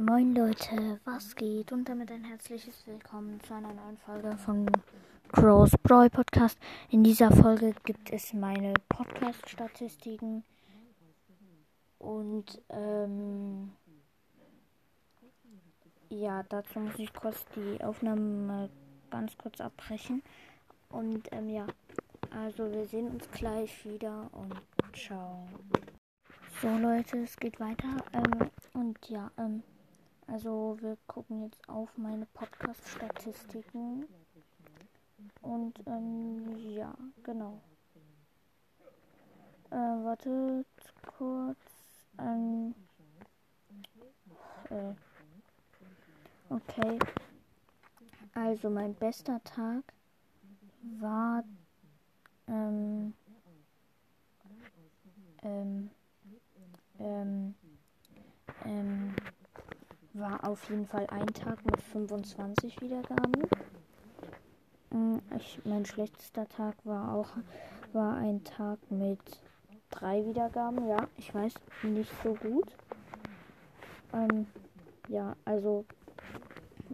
Moin Leute, was geht? Und damit ein herzliches Willkommen zu einer neuen Folge von Crows Brawl Podcast. In dieser Folge gibt es meine Podcast-Statistiken und ähm, ja, dazu muss ich kurz die Aufnahme ganz kurz abbrechen. Und ähm, ja, also wir sehen uns gleich wieder und ciao. So Leute, es geht weiter. Ähm, und ja, ähm, also wir gucken jetzt auf meine Podcast-Statistiken. Und ähm, ja, genau. Äh, wartet kurz. Ähm, äh, okay. Also mein bester Tag war ähm, ähm, ähm, ähm, war auf jeden Fall ein Tag mit 25 Wiedergaben. Mm, ich, mein schlechtester Tag war auch war ein Tag mit drei Wiedergaben. Ja, ich weiß, nicht so gut. Ähm, ja, also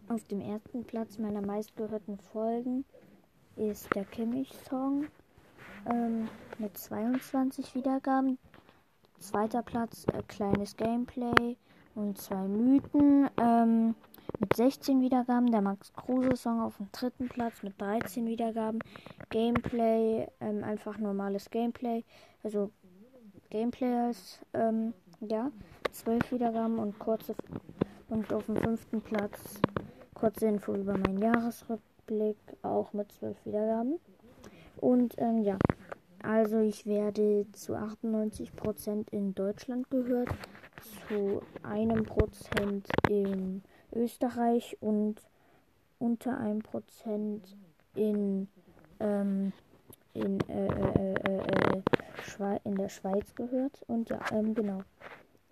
auf dem ersten Platz meiner meistgehörten Folgen ist der Kimmich-Song ähm, mit 22 Wiedergaben. Zweiter Platz äh, kleines Gameplay und zwei Mythen ähm, mit 16 Wiedergaben. Der Max Kruse Song auf dem dritten Platz mit 13 Wiedergaben. Gameplay, ähm, einfach normales Gameplay. Also Gameplayers, ähm, ja, 12 Wiedergaben und kurze und auf dem fünften Platz kurze Info über meinen Jahresrückblick, auch mit 12 Wiedergaben. Und ähm, ja, also ich werde zu 98% in Deutschland gehört, zu einem Prozent in Österreich und unter einem Prozent in, ähm, in, äh, äh, äh, äh in der Schweiz gehört. Und ja, ähm, genau.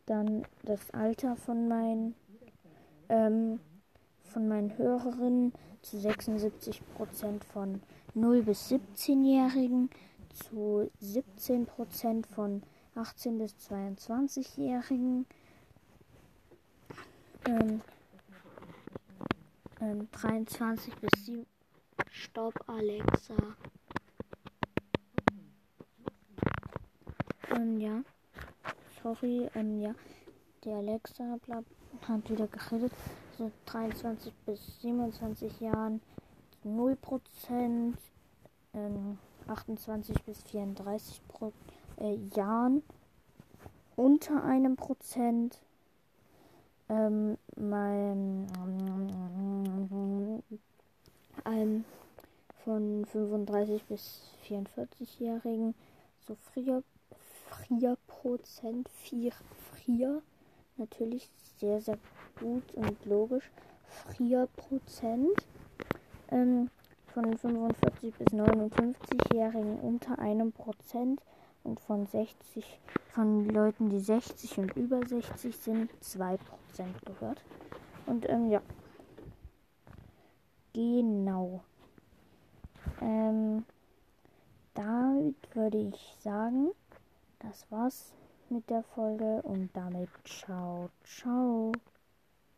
Dann das Alter von meinen ähm, von meinen Hörerinnen zu 76% von 0 bis 17-Jährigen, zu 17 Prozent von 18 bis 22-Jährigen, ähm, ähm, 23 bis 7. Stopp, Alexa. Ähm, ja. Sorry, ähm, ja. Der Alexa bla, hat wieder geredet. So 23 bis 27 Jahren 0 Prozent. Ähm, 28 bis 34 Pro, äh, Jahren unter einem Prozent. Ähm, mein, von 35 bis 44-Jährigen so 4, 4 Prozent, 4, 4, natürlich sehr, sehr gut und logisch, 4 Prozent. Ähm, von 45 bis 59-Jährigen unter einem Prozent und von 60 von Leuten, die 60 und über 60 sind, 2% gehört. Und ähm, ja. Genau. Ähm, damit würde ich sagen, das war's mit der Folge und damit ciao, ciao.